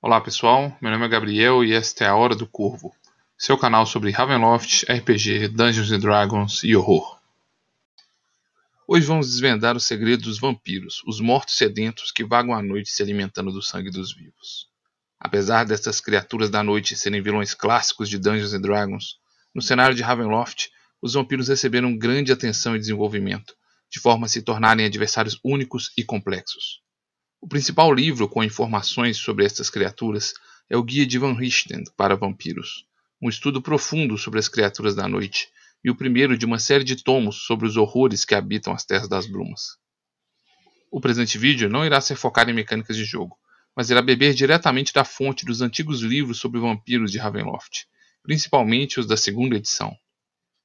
Olá pessoal, meu nome é Gabriel e esta é a Hora do Corvo, seu canal sobre Ravenloft, RPG, Dungeons Dragons e horror. Hoje vamos desvendar os segredos dos vampiros, os mortos sedentos que vagam à noite se alimentando do sangue dos vivos. Apesar destas criaturas da noite serem vilões clássicos de Dungeons Dragons, no cenário de Ravenloft, os vampiros receberam grande atenção e desenvolvimento, de forma a se tornarem adversários únicos e complexos. O principal livro com informações sobre estas criaturas é o Guia de Van Richten para Vampiros, um estudo profundo sobre as criaturas da noite, e o primeiro de uma série de tomos sobre os horrores que habitam as Terras das Brumas. O presente vídeo não irá ser focado em mecânicas de jogo, mas irá beber diretamente da fonte dos antigos livros sobre vampiros de Ravenloft, principalmente os da segunda edição.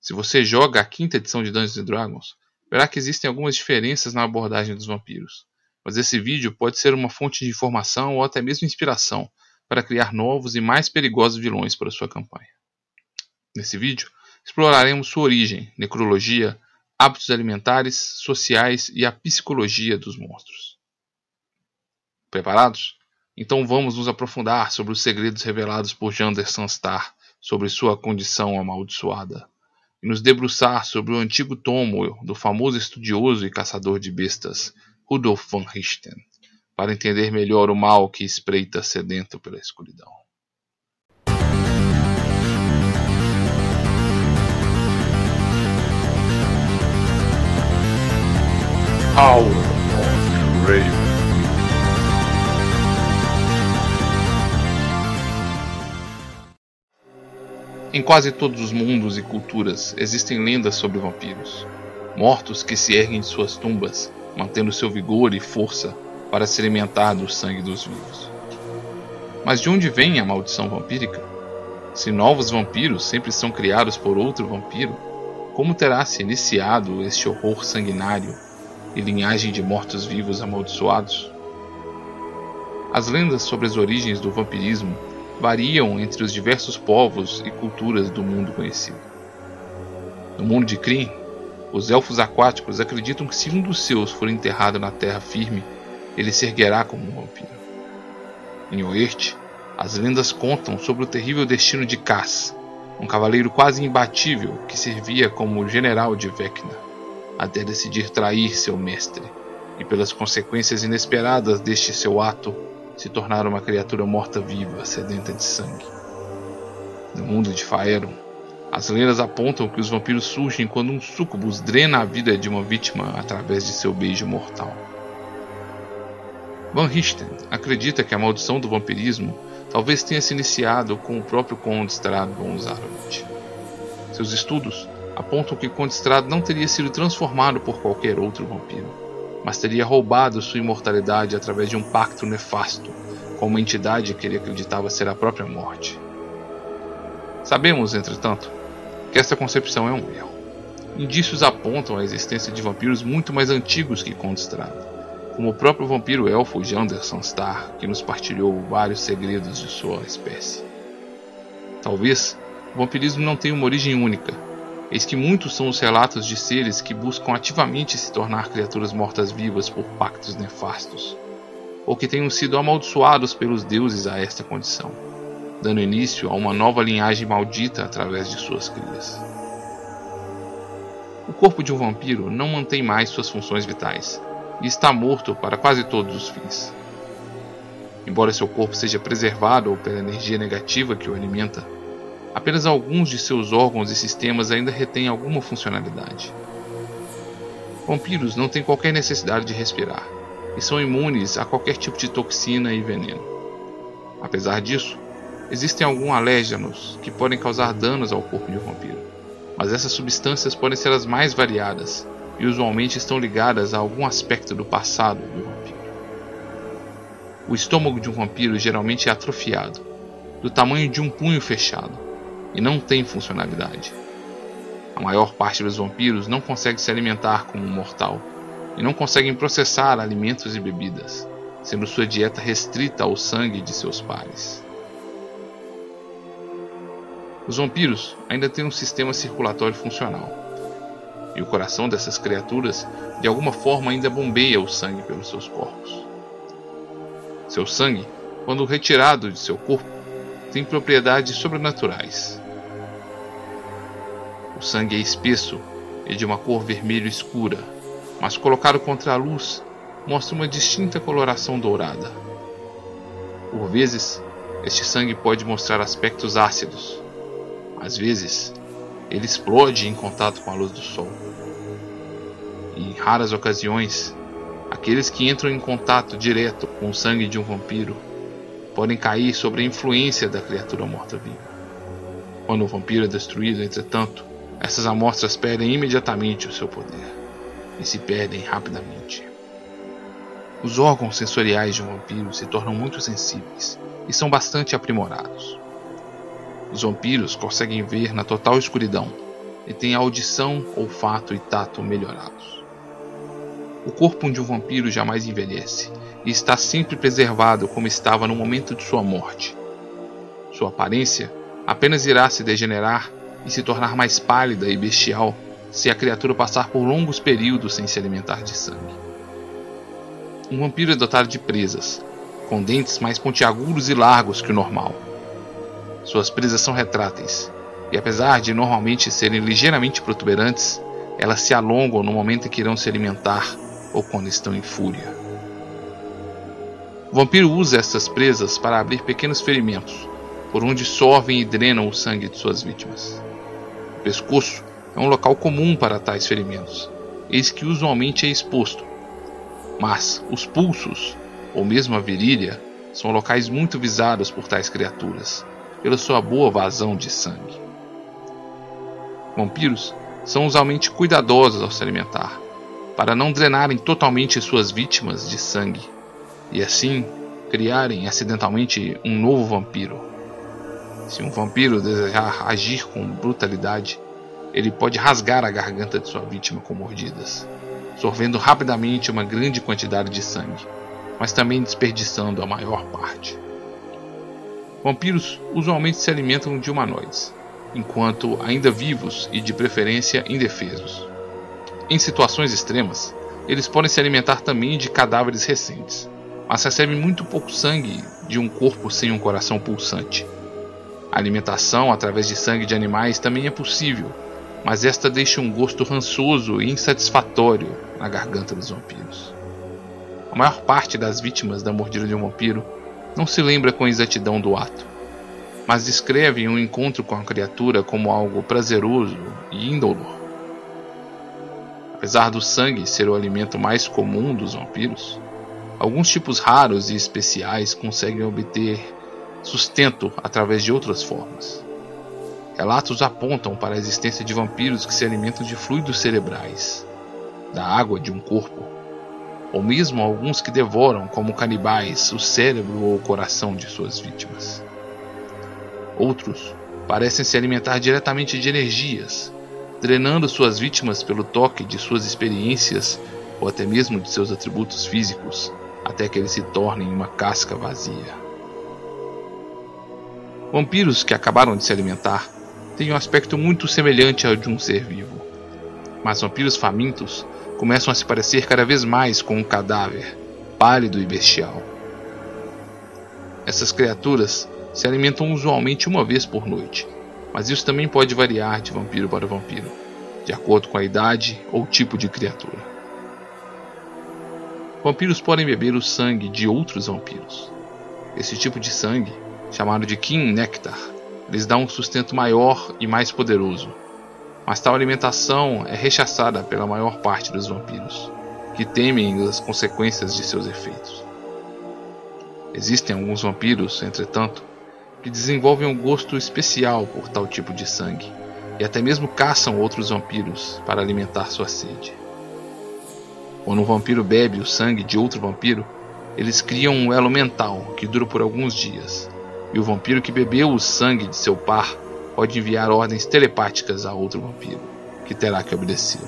Se você joga a quinta edição de Dungeons Dragons, verá que existem algumas diferenças na abordagem dos vampiros mas esse vídeo pode ser uma fonte de informação ou até mesmo inspiração para criar novos e mais perigosos vilões para sua campanha. Nesse vídeo, exploraremos sua origem, necrologia, hábitos alimentares, sociais e a psicologia dos monstros. Preparados? Então vamos nos aprofundar sobre os segredos revelados por Jander Sanstar sobre sua condição amaldiçoada e nos debruçar sobre o antigo tomo do famoso estudioso e caçador de bestas Rudolf von Richten, para entender melhor o mal que espreita sedento pela escuridão. Hour of Raven. Em quase todos os mundos e culturas existem lendas sobre vampiros, mortos que se erguem de suas tumbas mantendo seu vigor e força para se alimentar do sangue dos vivos. Mas de onde vem a maldição vampírica? Se novos vampiros sempre são criados por outro vampiro, como terá se iniciado este horror sanguinário e linhagem de mortos-vivos amaldiçoados? As lendas sobre as origens do vampirismo variam entre os diversos povos e culturas do mundo conhecido. No mundo de Kryn, os elfos aquáticos acreditam que se um dos seus for enterrado na terra firme, ele se erguerá como um vampiro. Em Oeste, as lendas contam sobre o terrível destino de Cass, um cavaleiro quase imbatível que servia como general de Vecna, até decidir trair seu mestre, e pelas consequências inesperadas deste seu ato, se tornar uma criatura morta-viva, sedenta de sangue. No mundo de Faeron, as lendas apontam que os vampiros surgem quando um sucubus drena a vida de uma vítima através de seu beijo mortal. Van Richten acredita que a maldição do vampirismo talvez tenha se iniciado com o próprio Conde Strad von Zarovich. Seus estudos apontam que Conde Strad não teria sido transformado por qualquer outro vampiro, mas teria roubado sua imortalidade através de um pacto nefasto com uma entidade que ele acreditava ser a própria morte. Sabemos, entretanto, que essa concepção é um erro. Indícios apontam a existência de vampiros muito mais antigos que Condestrado, como o próprio vampiro elfo Janderson Star, que nos partilhou vários segredos de sua espécie. Talvez o vampirismo não tenha uma origem única, eis que muitos são os relatos de seres que buscam ativamente se tornar criaturas mortas-vivas por pactos nefastos, ou que tenham sido amaldiçoados pelos deuses a esta condição dando início a uma nova linhagem maldita através de suas crias. O corpo de um vampiro não mantém mais suas funções vitais e está morto para quase todos os fins. Embora seu corpo seja preservado pela energia negativa que o alimenta, apenas alguns de seus órgãos e sistemas ainda retêm alguma funcionalidade. Vampiros não têm qualquer necessidade de respirar e são imunes a qualquer tipo de toxina e veneno. Apesar disso, Existem alguns alérgenos que podem causar danos ao corpo de um vampiro, mas essas substâncias podem ser as mais variadas e usualmente estão ligadas a algum aspecto do passado do vampiro. O estômago de um vampiro geralmente é atrofiado, do tamanho de um punho fechado, e não tem funcionalidade. A maior parte dos vampiros não consegue se alimentar como um mortal e não conseguem processar alimentos e bebidas, sendo sua dieta restrita ao sangue de seus pares. Os vampiros ainda têm um sistema circulatório funcional, e o coração dessas criaturas de alguma forma ainda bombeia o sangue pelos seus corpos. Seu sangue quando retirado de seu corpo, tem propriedades sobrenaturais. O sangue é espesso e de uma cor vermelho escura, mas colocado contra a luz, mostra uma distinta coloração dourada. Por vezes, este sangue pode mostrar aspectos ácidos. Às vezes, ele explode em contato com a luz do sol. Em raras ocasiões, aqueles que entram em contato direto com o sangue de um vampiro podem cair sob a influência da criatura morta-viva. Quando o vampiro é destruído, entretanto, essas amostras perdem imediatamente o seu poder e se perdem rapidamente. Os órgãos sensoriais de um vampiro se tornam muito sensíveis e são bastante aprimorados. Os vampiros conseguem ver na total escuridão e têm audição, olfato e tato melhorados. O corpo de um vampiro jamais envelhece e está sempre preservado como estava no momento de sua morte. Sua aparência apenas irá se degenerar e se tornar mais pálida e bestial se a criatura passar por longos períodos sem se alimentar de sangue. Um vampiro é dotado de presas, com dentes mais pontiagudos e largos que o normal. Suas presas são retráteis, e apesar de normalmente serem ligeiramente protuberantes, elas se alongam no momento em que irão se alimentar ou quando estão em fúria. O vampiro usa essas presas para abrir pequenos ferimentos, por onde sorvem e drenam o sangue de suas vítimas. O pescoço é um local comum para tais ferimentos, eis que usualmente é exposto. Mas os pulsos, ou mesmo a virilha, são locais muito visados por tais criaturas, pela sua boa vazão de sangue. Vampiros são usualmente cuidadosos ao se alimentar, para não drenarem totalmente suas vítimas de sangue, e assim criarem acidentalmente um novo vampiro. Se um vampiro desejar agir com brutalidade, ele pode rasgar a garganta de sua vítima com mordidas, sorvendo rapidamente uma grande quantidade de sangue, mas também desperdiçando a maior parte. Vampiros usualmente se alimentam de humanoides, enquanto ainda vivos e de preferência indefesos. Em situações extremas, eles podem se alimentar também de cadáveres recentes, mas recebem muito pouco sangue de um corpo sem um coração pulsante. A alimentação através de sangue de animais também é possível, mas esta deixa um gosto rançoso e insatisfatório na garganta dos vampiros. A maior parte das vítimas da mordida de um vampiro não se lembra com exatidão do ato, mas descreve um encontro com a criatura como algo prazeroso e indolor. Apesar do sangue ser o alimento mais comum dos vampiros, alguns tipos raros e especiais conseguem obter sustento através de outras formas. Relatos apontam para a existência de vampiros que se alimentam de fluidos cerebrais, da água de um corpo, ou mesmo alguns que devoram, como canibais, o cérebro ou o coração de suas vítimas. Outros parecem se alimentar diretamente de energias, drenando suas vítimas pelo toque de suas experiências ou até mesmo de seus atributos físicos, até que eles se tornem uma casca vazia. Vampiros que acabaram de se alimentar tem um aspecto muito semelhante ao de um ser vivo. Mas vampiros famintos começam a se parecer cada vez mais com um cadáver, pálido e bestial. Essas criaturas se alimentam usualmente uma vez por noite, mas isso também pode variar de vampiro para vampiro, de acordo com a idade ou tipo de criatura. Vampiros podem beber o sangue de outros vampiros. Esse tipo de sangue, chamado de King Nectar, lhes dá um sustento maior e mais poderoso. Mas tal alimentação é rechaçada pela maior parte dos vampiros, que temem as consequências de seus efeitos. Existem alguns vampiros, entretanto, que desenvolvem um gosto especial por tal tipo de sangue, e até mesmo caçam outros vampiros para alimentar sua sede. Quando um vampiro bebe o sangue de outro vampiro, eles criam um elo mental que dura por alguns dias, e o vampiro que bebeu o sangue de seu par pode enviar ordens telepáticas a outro vampiro, que terá que obedecê-lo.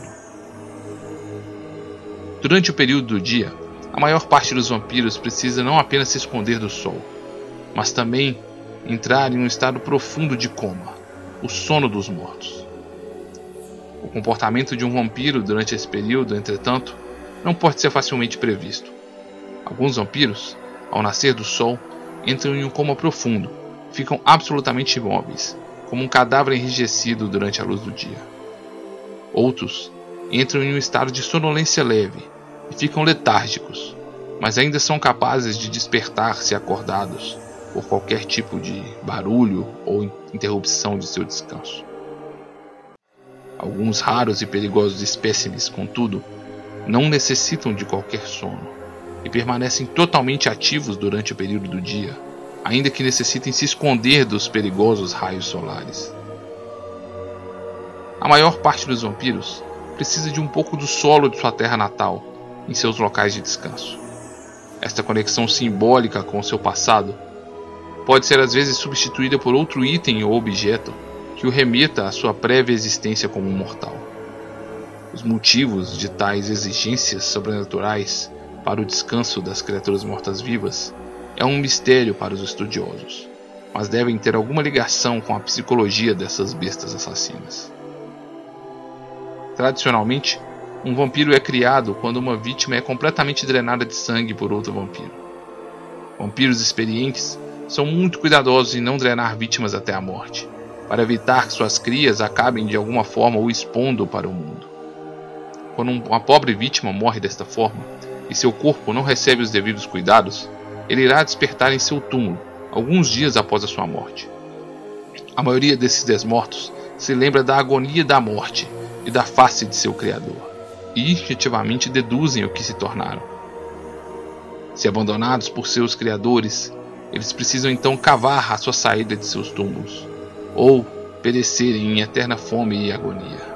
Durante o período do dia, a maior parte dos vampiros precisa não apenas se esconder do sol, mas também entrar em um estado profundo de coma, o sono dos mortos. O comportamento de um vampiro durante esse período, entretanto, não pode ser facilmente previsto. Alguns vampiros, ao nascer do sol, entram em um coma profundo, ficam absolutamente imóveis, como um cadáver enrijecido durante a luz do dia. Outros entram em um estado de sonolência leve e ficam letárgicos, mas ainda são capazes de despertar se acordados por qualquer tipo de barulho ou interrupção de seu descanso. Alguns raros e perigosos espécimes, contudo, não necessitam de qualquer sono e permanecem totalmente ativos durante o período do dia, ainda que necessitem se esconder dos perigosos raios solares. A maior parte dos vampiros precisa de um pouco do solo de sua terra natal em seus locais de descanso. Esta conexão simbólica com seu passado pode ser às vezes substituída por outro item ou objeto que o remeta à sua prévia existência como mortal. Os motivos de tais exigências sobrenaturais para o descanso das criaturas mortas-vivas é um mistério para os estudiosos, mas devem ter alguma ligação com a psicologia dessas bestas assassinas. Tradicionalmente, um vampiro é criado quando uma vítima é completamente drenada de sangue por outro vampiro. Vampiros experientes são muito cuidadosos em não drenar vítimas até a morte, para evitar que suas crias acabem de alguma forma o expondo para o mundo. Quando uma pobre vítima morre desta forma e seu corpo não recebe os devidos cuidados, ele irá despertar em seu túmulo alguns dias após a sua morte. A maioria desses desmortos se lembra da agonia da morte e da face de seu Criador, e instintivamente deduzem o que se tornaram. Se abandonados por seus criadores, eles precisam então cavar a sua saída de seus túmulos, ou perecerem em eterna fome e agonia.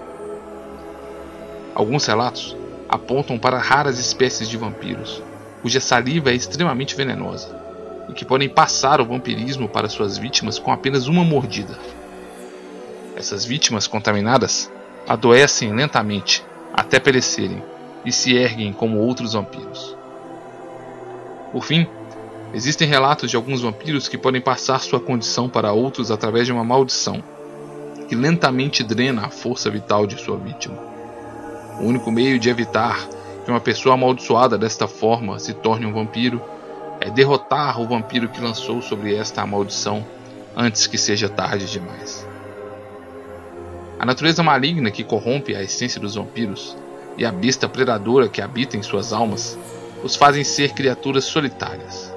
Alguns relatos apontam para raras espécies de vampiros, cuja saliva é extremamente venenosa, e que podem passar o vampirismo para suas vítimas com apenas uma mordida. Essas vítimas contaminadas adoecem lentamente até perecerem e se erguem como outros vampiros. Por fim, existem relatos de alguns vampiros que podem passar sua condição para outros através de uma maldição, que lentamente drena a força vital de sua vítima. O único meio de evitar que uma pessoa amaldiçoada desta forma se torne um vampiro é derrotar o vampiro que lançou sobre esta maldição antes que seja tarde demais. A natureza maligna que corrompe a essência dos vampiros e a besta predadora que habita em suas almas os fazem ser criaturas solitárias.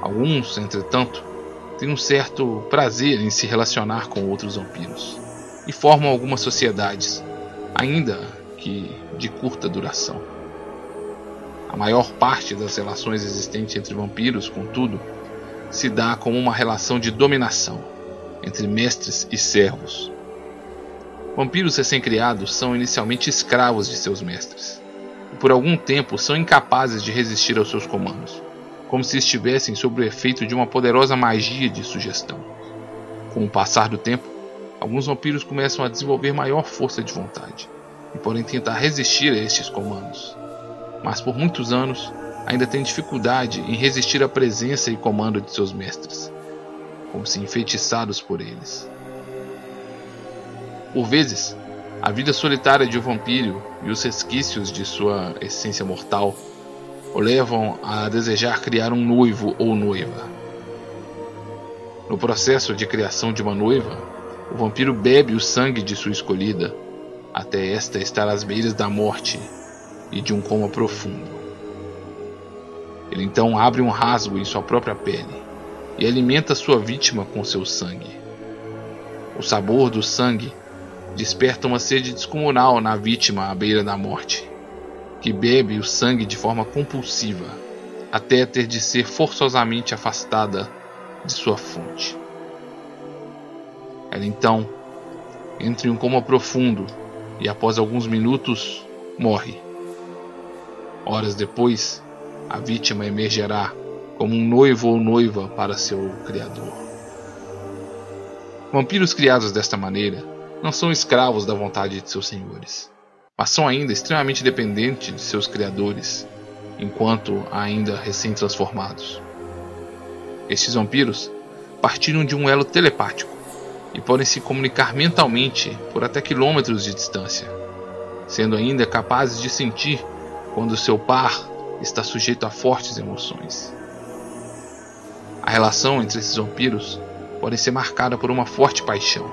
Alguns, entretanto, têm um certo prazer em se relacionar com outros vampiros e formam algumas sociedades, ainda que de curta duração. A maior parte das relações existentes entre vampiros, contudo, se dá como uma relação de dominação entre mestres e servos, Vampiros recém-criados são inicialmente escravos de seus mestres, e por algum tempo são incapazes de resistir aos seus comandos, como se estivessem sob o efeito de uma poderosa magia de sugestão. Com o passar do tempo, alguns vampiros começam a desenvolver maior força de vontade e podem tentar resistir a estes comandos, mas por muitos anos ainda têm dificuldade em resistir à presença e comando de seus mestres, como se enfeitiçados por eles. Por vezes, a vida solitária de um vampiro e os resquícios de sua essência mortal o levam a desejar criar um noivo ou noiva. No processo de criação de uma noiva, o vampiro bebe o sangue de sua escolhida, até esta estar às beiras da morte e de um coma profundo. Ele então abre um rasgo em sua própria pele e alimenta sua vítima com seu sangue. O sabor do sangue desperta uma sede descomunal na vítima à beira da morte, que bebe o sangue de forma compulsiva, até ter de ser forçosamente afastada de sua fonte. Ela então entra em um coma profundo e, após alguns minutos, morre. Horas depois, a vítima emergerá como um noivo ou noiva para seu criador. Vampiros criados desta maneira não são escravos da vontade de seus senhores, mas são ainda extremamente dependentes de seus criadores, enquanto ainda recém-transformados. Estes vampiros partilham de um elo telepático e podem se comunicar mentalmente por até quilômetros de distância, sendo ainda capazes de sentir quando seu par está sujeito a fortes emoções. A relação entre esses vampiros pode ser marcada por uma forte paixão,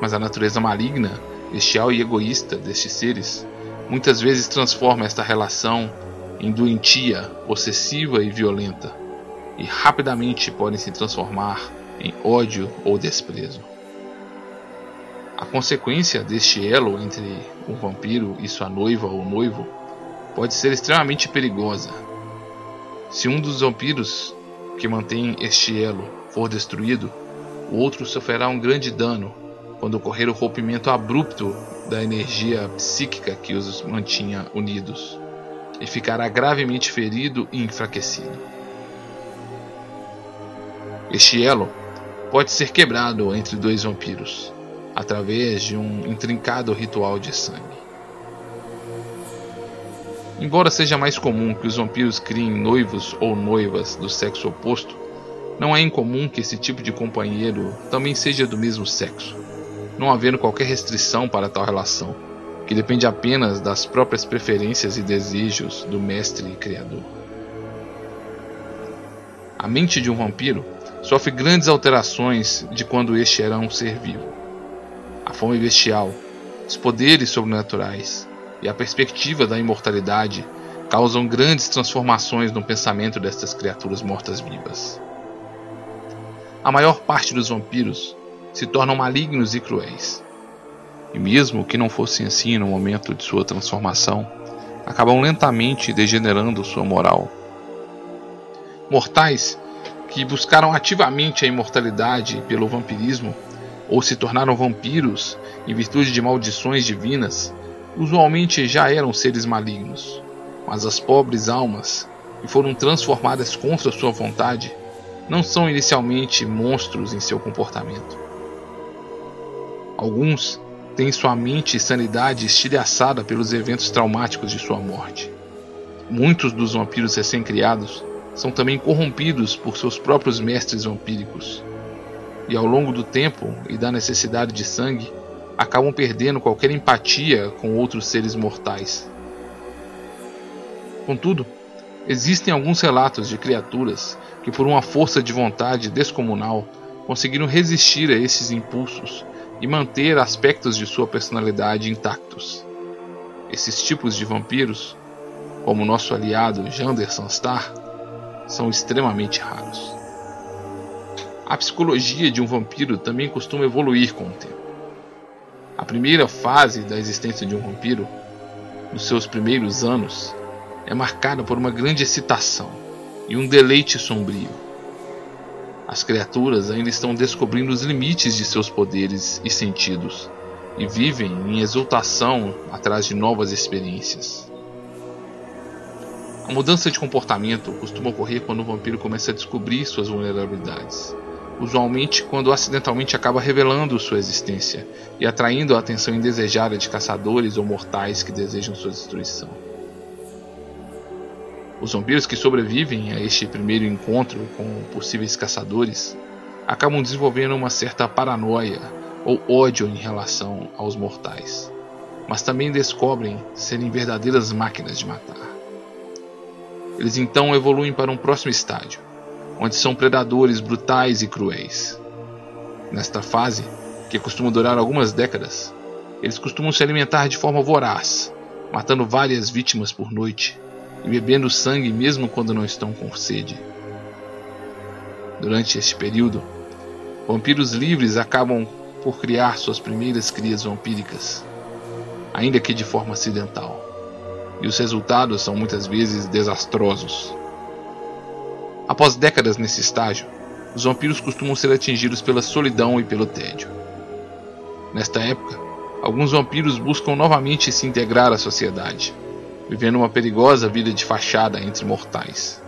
mas a natureza maligna, bestial e egoísta destes seres muitas vezes transforma esta relação em doentia, possessiva e violenta, e rapidamente podem se transformar em ódio ou desprezo. A consequência deste elo entre um vampiro e sua noiva ou noivo pode ser extremamente perigosa. Se um dos vampiros que mantém este elo for destruído, o outro sofrerá um grande dano quando ocorrer o rompimento abrupto da energia psíquica que os mantinha unidos, e ficará gravemente ferido e enfraquecido. Este elo pode ser quebrado entre dois vampiros através de um intrincado ritual de sangue. Embora seja mais comum que os vampiros criem noivos ou noivas do sexo oposto, não é incomum que esse tipo de companheiro também seja do mesmo sexo, não havendo qualquer restrição para tal relação, que depende apenas das próprias preferências e desejos do mestre e criador. A mente de um vampiro sofre grandes alterações de quando este era um ser vivo a fome bestial, os poderes sobrenaturais e a perspectiva da imortalidade causam grandes transformações no pensamento destas criaturas mortas-vivas. A maior parte dos vampiros se tornam malignos e cruéis. E mesmo que não fossem assim no momento de sua transformação, acabam lentamente degenerando sua moral. Mortais que buscaram ativamente a imortalidade pelo vampirismo ou se tornaram vampiros em virtude de maldições divinas, usualmente já eram seres malignos. Mas as pobres almas, que foram transformadas contra sua vontade, não são inicialmente monstros em seu comportamento. Alguns têm sua mente e sanidade estilhaçada pelos eventos traumáticos de sua morte. Muitos dos vampiros recém-criados são também corrompidos por seus próprios mestres vampíricos e ao longo do tempo e da necessidade de sangue, acabam perdendo qualquer empatia com outros seres mortais. Contudo, existem alguns relatos de criaturas que, por uma força de vontade descomunal, conseguiram resistir a esses impulsos e manter aspectos de sua personalidade intactos. Esses tipos de vampiros, como nosso aliado Jander Sanstar, são extremamente raros. A psicologia de um vampiro também costuma evoluir com o tempo. A primeira fase da existência de um vampiro, nos seus primeiros anos, é marcada por uma grande excitação e um deleite sombrio. As criaturas ainda estão descobrindo os limites de seus poderes e sentidos e vivem em exultação atrás de novas experiências. A mudança de comportamento costuma ocorrer quando o vampiro começa a descobrir suas vulnerabilidades usualmente quando acidentalmente acaba revelando sua existência e atraindo a atenção indesejada de caçadores ou mortais que desejam sua destruição. Os vampiros que sobrevivem a este primeiro encontro com possíveis caçadores acabam desenvolvendo uma certa paranoia ou ódio em relação aos mortais, mas também descobrem serem verdadeiras máquinas de matar. Eles então evoluem para um próximo estádio, onde são predadores brutais e cruéis. Nesta fase, que costuma durar algumas décadas, eles costumam se alimentar de forma voraz, matando várias vítimas por noite e bebendo sangue mesmo quando não estão com sede. Durante este período, vampiros livres acabam por criar suas primeiras crias vampíricas, ainda que de forma acidental, e os resultados são muitas vezes desastrosos. Após décadas nesse estágio, os vampiros costumam ser atingidos pela solidão e pelo tédio. Nesta época, alguns vampiros buscam novamente se integrar à sociedade, vivendo uma perigosa vida de fachada entre mortais.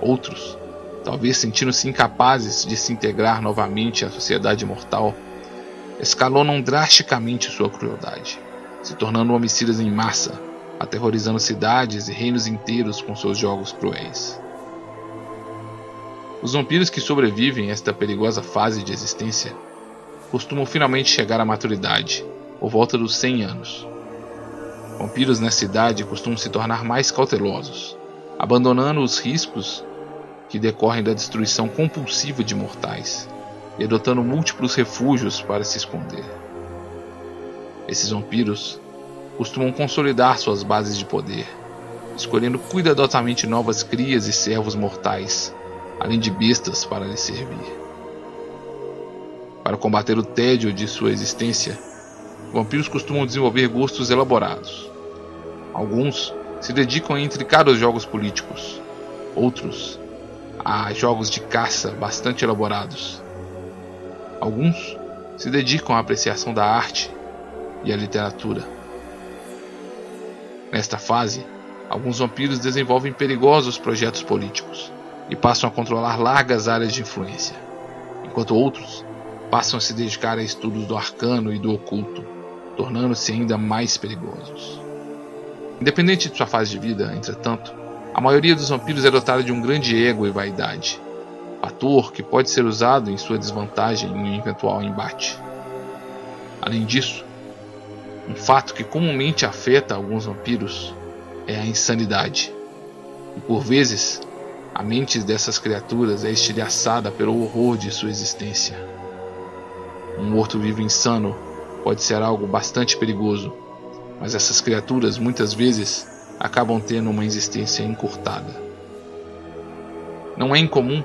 Outros, talvez sentindo-se incapazes de se integrar novamente à sociedade mortal, escalonam drasticamente sua crueldade, se tornando homicidas em massa, aterrorizando cidades e reinos inteiros com seus jogos cruéis. Os vampiros que sobrevivem a esta perigosa fase de existência costumam finalmente chegar à maturidade, por volta dos 100 anos. Vampiros nessa idade costumam se tornar mais cautelosos, abandonando os riscos que decorrem da destruição compulsiva de mortais e adotando múltiplos refúgios para se esconder. Esses vampiros costumam consolidar suas bases de poder, escolhendo cuidadosamente novas crias e servos mortais, além de bestas para lhes servir. Para combater o tédio de sua existência, vampiros costumam desenvolver gostos elaborados. Alguns se dedicam a intricados jogos políticos, outros a jogos de caça bastante elaborados. Alguns se dedicam à apreciação da arte e à literatura. Nesta fase, alguns vampiros desenvolvem perigosos projetos políticos e passam a controlar largas áreas de influência, enquanto outros passam a se dedicar a estudos do arcano e do oculto, tornando-se ainda mais perigosos. Independente de sua fase de vida, entretanto, a maioria dos vampiros é dotada de um grande ego e vaidade, fator que pode ser usado em sua desvantagem em um eventual embate. Além disso, um fato que comumente afeta alguns vampiros é a insanidade. E por vezes, a mente dessas criaturas é estilhaçada pelo horror de sua existência. Um morto-vivo insano pode ser algo bastante perigoso, mas essas criaturas muitas vezes acabam tendo uma existência encurtada. Não é incomum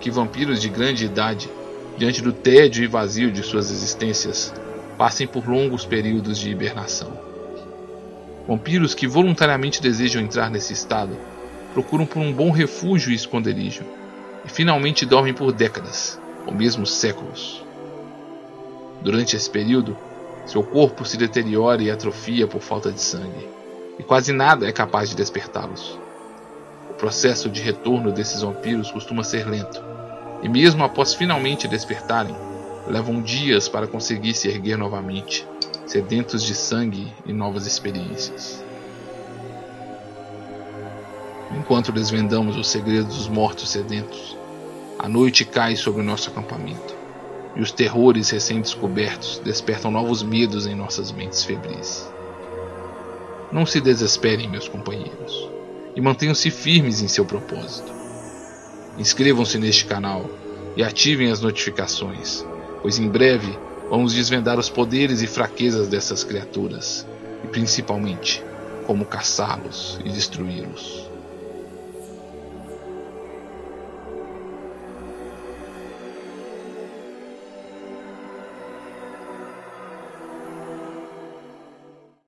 que vampiros de grande idade, diante do tédio e vazio de suas existências, passem por longos períodos de hibernação. Vampiros que voluntariamente desejam entrar nesse estado procuram por um bom refúgio e esconderijo, e finalmente dormem por décadas, ou mesmo séculos. Durante esse período, seu corpo se deteriora e atrofia por falta de sangue, e quase nada é capaz de despertá-los. O processo de retorno desses vampiros costuma ser lento, e mesmo após finalmente despertarem, levam dias para conseguir se erguer novamente, sedentos de sangue e novas experiências. Enquanto desvendamos os segredos dos mortos sedentos, a noite cai sobre o nosso acampamento, e os terrores recém-descobertos despertam novos medos em nossas mentes febris. Não se desesperem, meus companheiros, e mantenham-se firmes em seu propósito. Inscrevam-se neste canal e ativem as notificações pois em breve vamos desvendar os poderes e fraquezas dessas criaturas, e principalmente como caçá-los e destruí-los.